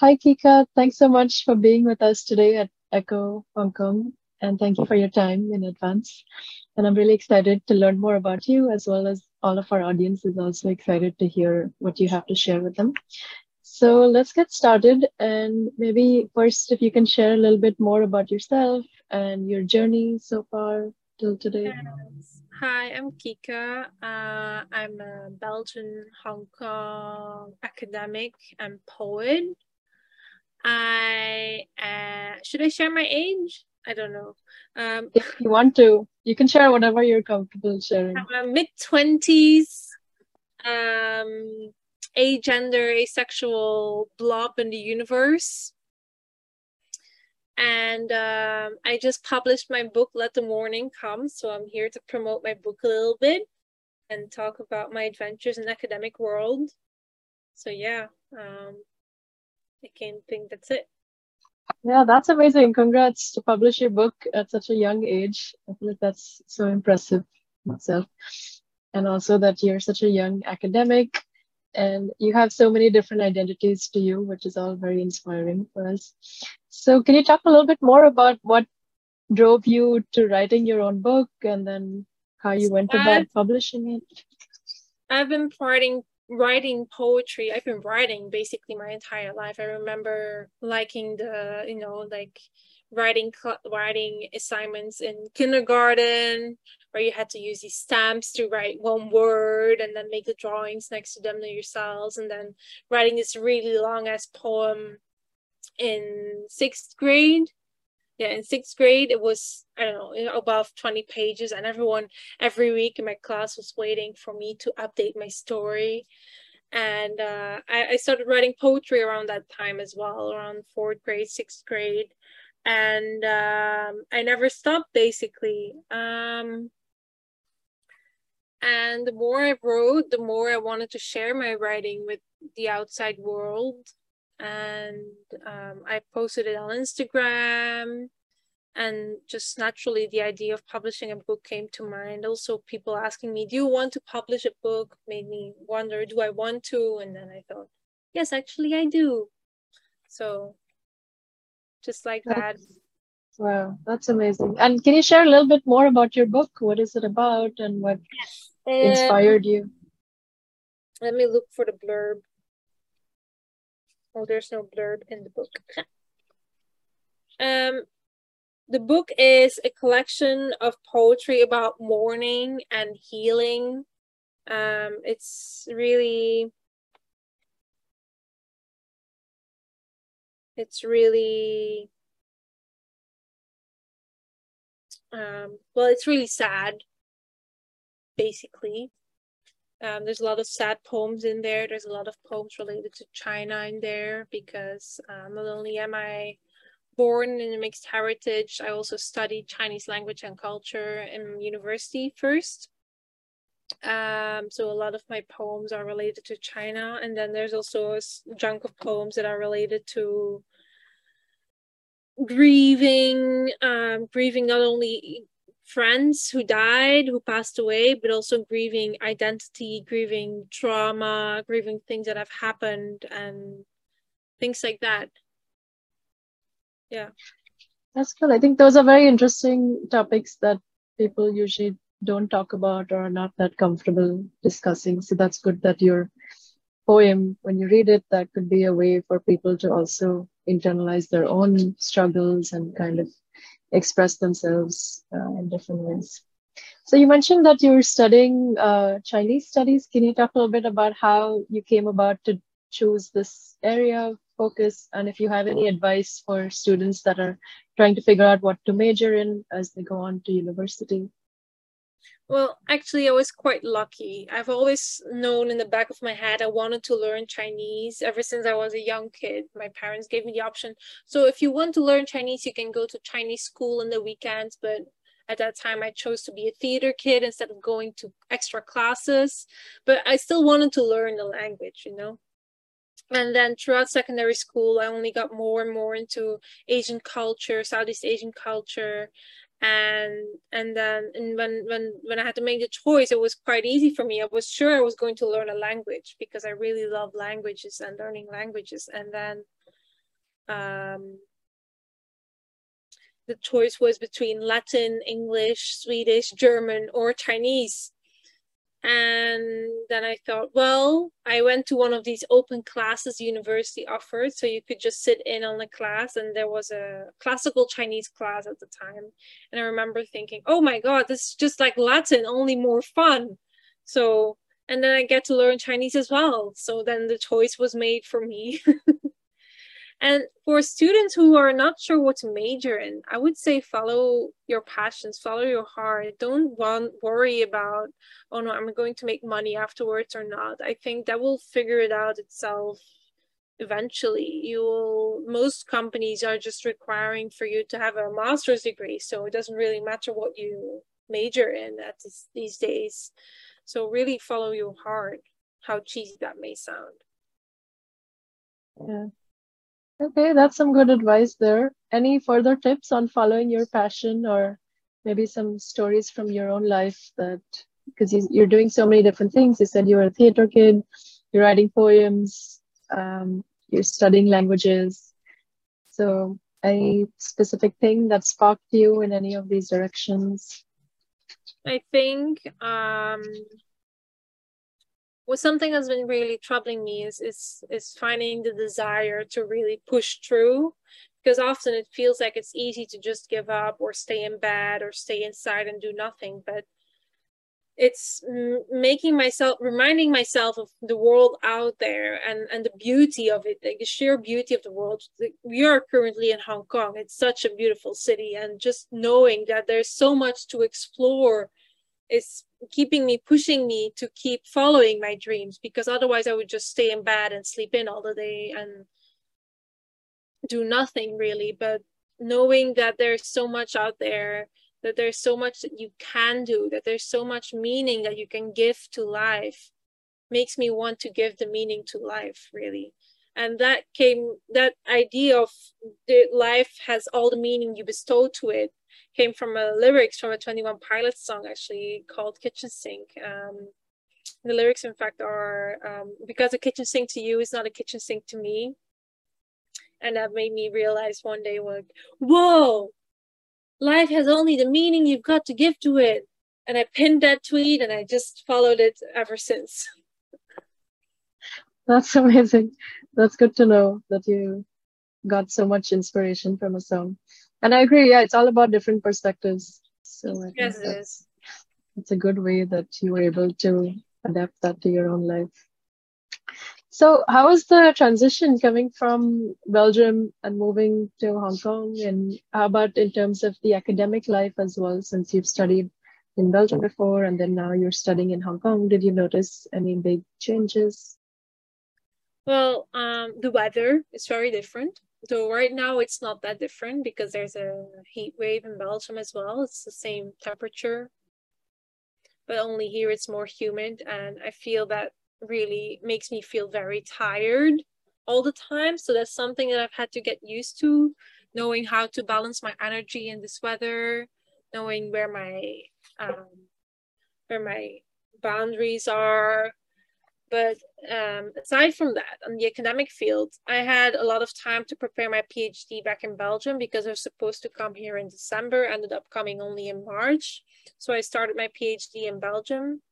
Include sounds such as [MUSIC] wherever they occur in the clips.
hi, Kika. Thanks so much for being with us today at Echo Hong Kong. And thank you for your time in advance. And I'm really excited to learn more about you, as well as all of our audience is also excited to hear what you have to share with them. So let's get started. And maybe first, if you can share a little bit more about yourself and your journey so far till today. Hi, I'm Kika. Uh, I'm a Belgian Hong Kong academic and poet. I uh, should I share my age? I don't know. Um, if you want to, you can share whatever you're comfortable sharing. [LAUGHS] I'm mid twenties, um, gender asexual blob in the universe and um, I just published my book, Let the Morning Come. So I'm here to promote my book a little bit and talk about my adventures in the academic world. So yeah, um, I can think that's it. Yeah, that's amazing. Congrats to publish your book at such a young age. I feel like that's so impressive myself. And also that you're such a young academic and you have so many different identities to you, which is all very inspiring for us. So, can you talk a little bit more about what drove you to writing your own book and then how you went about publishing it? I've been writing writing poetry. I've been writing basically my entire life. I remember liking the, you know, like writing writing assignments in kindergarten where you had to use these stamps to write one word and then make the drawings next to them yourselves and then writing this really long ass poem in sixth grade yeah in sixth grade it was i don't know above 20 pages and everyone every week in my class was waiting for me to update my story and uh, I, I started writing poetry around that time as well around fourth grade sixth grade and um, I never stopped basically. Um, and the more I wrote, the more I wanted to share my writing with the outside world. And um, I posted it on Instagram. And just naturally, the idea of publishing a book came to mind. Also, people asking me, Do you want to publish a book? made me wonder, Do I want to? And then I thought, Yes, actually, I do. So just like that. Wow, that's amazing. And can you share a little bit more about your book? What is it about and what inspired you? Let me look for the blurb. Oh, there's no blurb in the book. um, the book is a collection of poetry about mourning and healing. Um, it's really it's really um, well it's really sad basically um, there's a lot of sad poems in there. There's a lot of poems related to china in there because um, not only am i born in a mixed heritage i also studied chinese language and culture in university first. Um, so a lot of my poems are related to China, and then there's also a chunk of poems that are related to grieving, um, grieving not only friends who died, who passed away, but also grieving identity, grieving trauma, grieving things that have happened, and things like that. Yeah. That's cool. I think those are very interesting topics that people usually don't talk about or are not that comfortable discussing. So that's good that your poem, when you read it, that could be a way for people to also internalize their own struggles and kind of express themselves uh, in different ways. So you mentioned that you were studying uh, Chinese studies. Can you talk a little bit about how you came about to choose this area of focus and if you have any advice for students that are trying to figure out what to major in as they go on to university? Well, actually, I was quite lucky. I've always known in the back of my head I wanted to learn Chinese ever since I was a young kid. My parents gave me the option. So, if you want to learn Chinese, you can go to Chinese school in the weekends. But at that time, I chose to be a theater kid instead of going to extra classes. But I still wanted to learn the language, you know? and then throughout secondary school i only got more and more into asian culture southeast asian culture and and then and when when when i had to make the choice it was quite easy for me i was sure i was going to learn a language because i really love languages and learning languages and then um, the choice was between Latin, English, Swedish, German, or Chinese. And then I thought, well, I went to one of these open classes university offered. So you could just sit in on the class. And there was a classical Chinese class at the time. And I remember thinking, oh my God, this is just like Latin, only more fun. So, and then I get to learn Chinese as well. So then the choice was made for me. [LAUGHS] And for students who are not sure what to major in, I would say follow your passions, follow your heart. Don't want, worry about, oh no, I'm going to make money afterwards or not. I think that will figure it out itself eventually. You will, most companies are just requiring for you to have a master's degree. So it doesn't really matter what you major in at this, these days. So really follow your heart, how cheesy that may sound. Yeah. Okay, that's some good advice there. Any further tips on following your passion or maybe some stories from your own life that because you, are doing so many different things. You said you were a theater kid, you're writing poems, um, you're studying languages. So, any specific thing that sparked you in any of these directions? I think um, what something that's been really troubling me is is is finding the desire to really push through because often it feels like it's easy to just give up or stay in bed or stay inside and do nothing but it's making myself reminding myself of the world out there and and the beauty of it like the sheer beauty of the world. We are currently in hong kong. It's such a beautiful city and just knowing that there's so much to explore is keeping me pushing me to keep following my dreams because otherwise i would just stay in bed and sleep in all the day and do nothing really. But knowing that there's so much out there that there's so much that you can do that there's so much meaning that you can give to life makes me want to give the meaning to life really. And that came that idea of the life has all the meaning you bestow to it came from a lyrics from a 21 Pilots song actually called Kitchen Sink. Um, the lyrics, in fact, are um, because a kitchen sink to you is not a kitchen sink to me. And that made me realize one day, like, whoa, life has only the meaning you've got to give to it. And I pinned that tweet and I just followed it ever since. [LAUGHS] That's amazing. That's good to know that you got so much inspiration from a song. And I agree. Yeah, it's all about different perspectives. So I yes, it is. It's a good way that you were able to adapt that to your own life. So, how was the transition coming from Belgium and moving to Hong Kong? And how about in terms of the academic life as well, since you've studied in Belgium before and then now you're studying in Hong Kong? Did you notice any big changes? Well, um, the weather is very different. So right now it's not that different because there's a heat wave in Belgium as well. It's the same temperature, but only here it's more humid. And I feel that really makes me feel very tired all the time. So that's something that I've had to get used to, knowing how to balance my energy in this weather, knowing where my um, where my boundaries are, but um, aside from that, on the academic field, I had a lot of time to prepare my PhD back in Belgium because I was supposed to come here in December, ended up coming only in March. So I started my PhD in Belgium,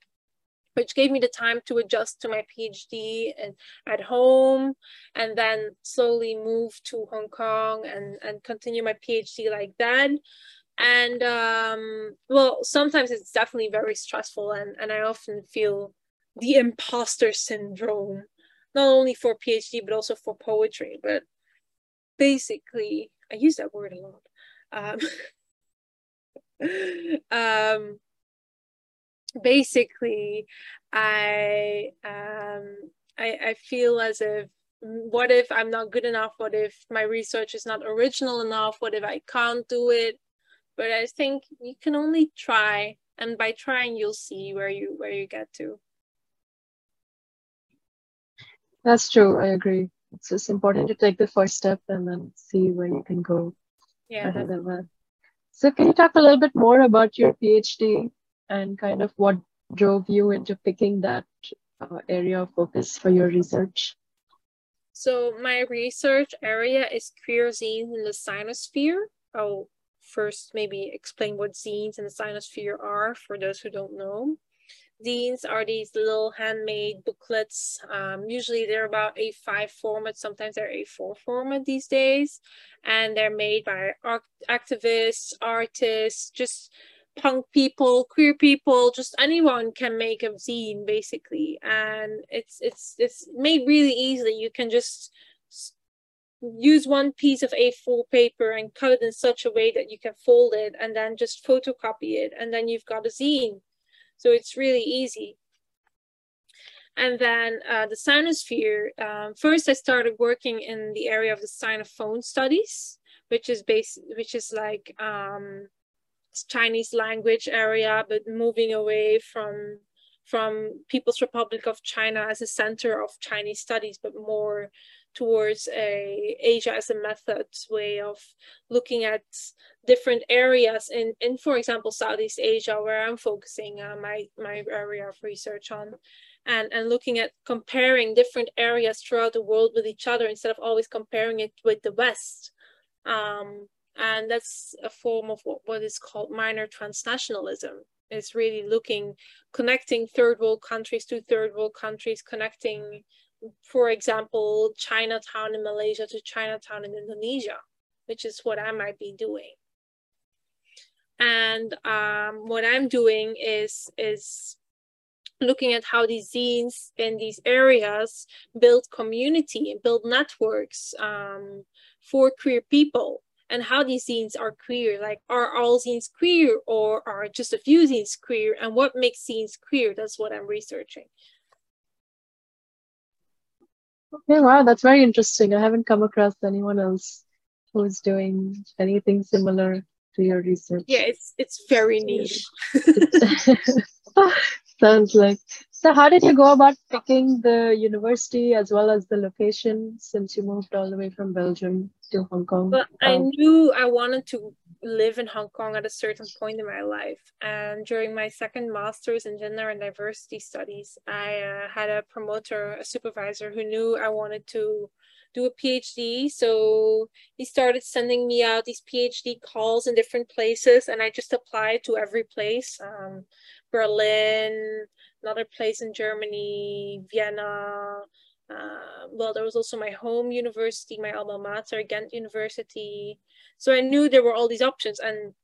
which gave me the time to adjust to my PhD and at home, and then slowly move to Hong Kong and, and continue my PhD like that and um well sometimes it's definitely very stressful and and i often feel the imposter syndrome, not only for PhD but also for poetry. But basically, I use that word a lot. Um, [LAUGHS] um, basically, I um, I I feel as if what if I'm not good enough? What if my research is not original enough? What if I can't do it? But I think you can only try, and by trying, you'll see where you where you get to. That's true. I agree. It's just important to take the first step and then see where you can go yeah. ahead of that. So, can you talk a little bit more about your PhD and kind of what drove you into picking that uh, area of focus for your research? So my research area is queer zines in the sinosphere. I'll first maybe explain what zines in the sinosphere are for those who don't know. Zines are these little handmade booklets. Um, usually they're about A5 format, sometimes they're A4 format these days. And they're made by activists, artists, just punk people, queer people, just anyone can make a zine basically. And it's it's it's made really easily. You can just use one piece of A4 paper and cut it in such a way that you can fold it and then just photocopy it and then you've got a zine. So it's really easy. And then uh, the sinosphere, um, first I started working in the area of the sinophone studies, which is based, which is like um, Chinese language area, but moving away from from People's Republic of China as a center of Chinese studies, but more towards a Asia as a method way of looking at different areas in, in for example, Southeast Asia, where I'm focusing uh, my, my area of research on, and, and looking at comparing different areas throughout the world with each other instead of always comparing it with the West. Um, and that's a form of what, what is called minor transnationalism. It's really looking, connecting third world countries to third world countries, connecting for example, Chinatown in Malaysia to Chinatown in Indonesia, which is what I might be doing. And um, what I'm doing is is looking at how these zines in these areas build community and build networks um, for queer people and how these zines are queer like are all zines queer or are just a few zines queer and what makes zines queer that's what i'm researching Okay, wow, that's very interesting. I haven't come across anyone else who's doing anything similar to your research. Yeah, it's it's very niche. [LAUGHS] [LAUGHS] Sounds like. So, how did you go about picking the university as well as the location since you moved all the way from Belgium to Hong Kong? Well, I um, knew I wanted to live in Hong Kong at a certain point in my life. And during my second master's in gender and diversity studies, I uh, had a promoter, a supervisor who knew I wanted to do a PhD. So he started sending me out these PhD calls in different places, and I just applied to every place um, Berlin, another place in Germany, Vienna. Uh, well, there was also my home university, my alma mater, Ghent University. So I knew there were all these options. And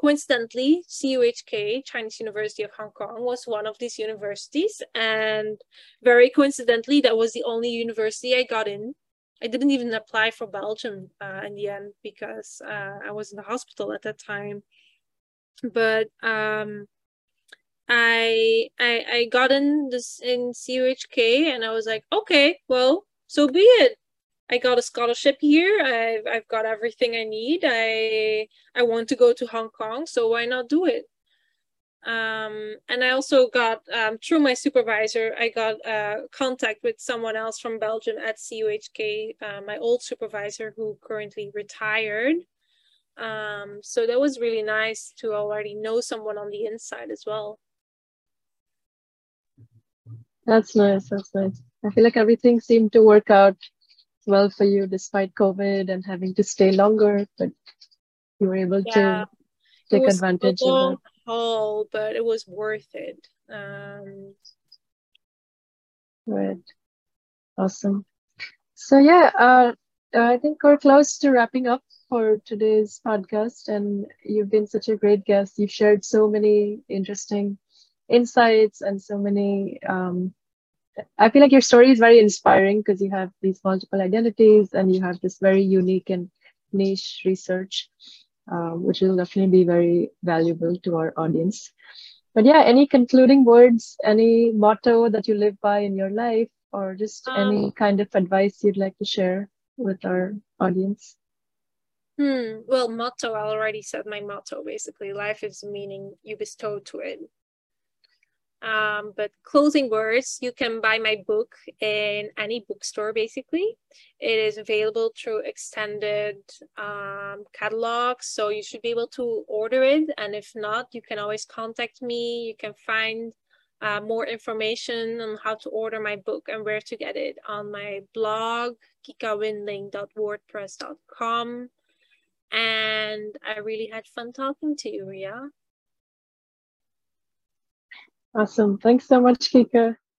coincidentally, CUHK, Chinese University of Hong Kong, was one of these universities. And very coincidentally, that was the only university I got in. I didn't even apply for Belgium uh, in the end because uh, I was in the hospital at that time. But um, I, I I got in this in CUHK and I was like, okay, well, so be it. I got a scholarship here. I've I've got everything I need. I I want to go to Hong Kong, so why not do it? Um, and I also got um, through my supervisor, I got uh, contact with someone else from Belgium at CUHK, uh, my old supervisor who currently retired. Um, so that was really nice to already know someone on the inside as well. That's nice. That's nice. I feel like everything seemed to work out well for you despite COVID and having to stay longer, but you were able yeah, to take advantage of it. Haul, but it was worth it. Um, right. Awesome. So yeah, uh, I think we're close to wrapping up for today's podcast, and you've been such a great guest. You've shared so many interesting insights and so many um, I feel like your story is very inspiring because you have these multiple identities and you have this very unique and niche research, um, which will definitely be very valuable to our audience. But yeah, any concluding words, any motto that you live by in your life, or just um, any kind of advice you'd like to share with our audience? Hmm. Well, motto, I already said my motto basically life is meaning you bestow to it. Um, but closing words, you can buy my book in any bookstore basically. It is available through extended um, catalogs, so you should be able to order it. And if not, you can always contact me. You can find uh, more information on how to order my book and where to get it on my blog, kikawindling.wordpress.com. And I really had fun talking to you, Riya. Awesome. Thanks so much, Kika.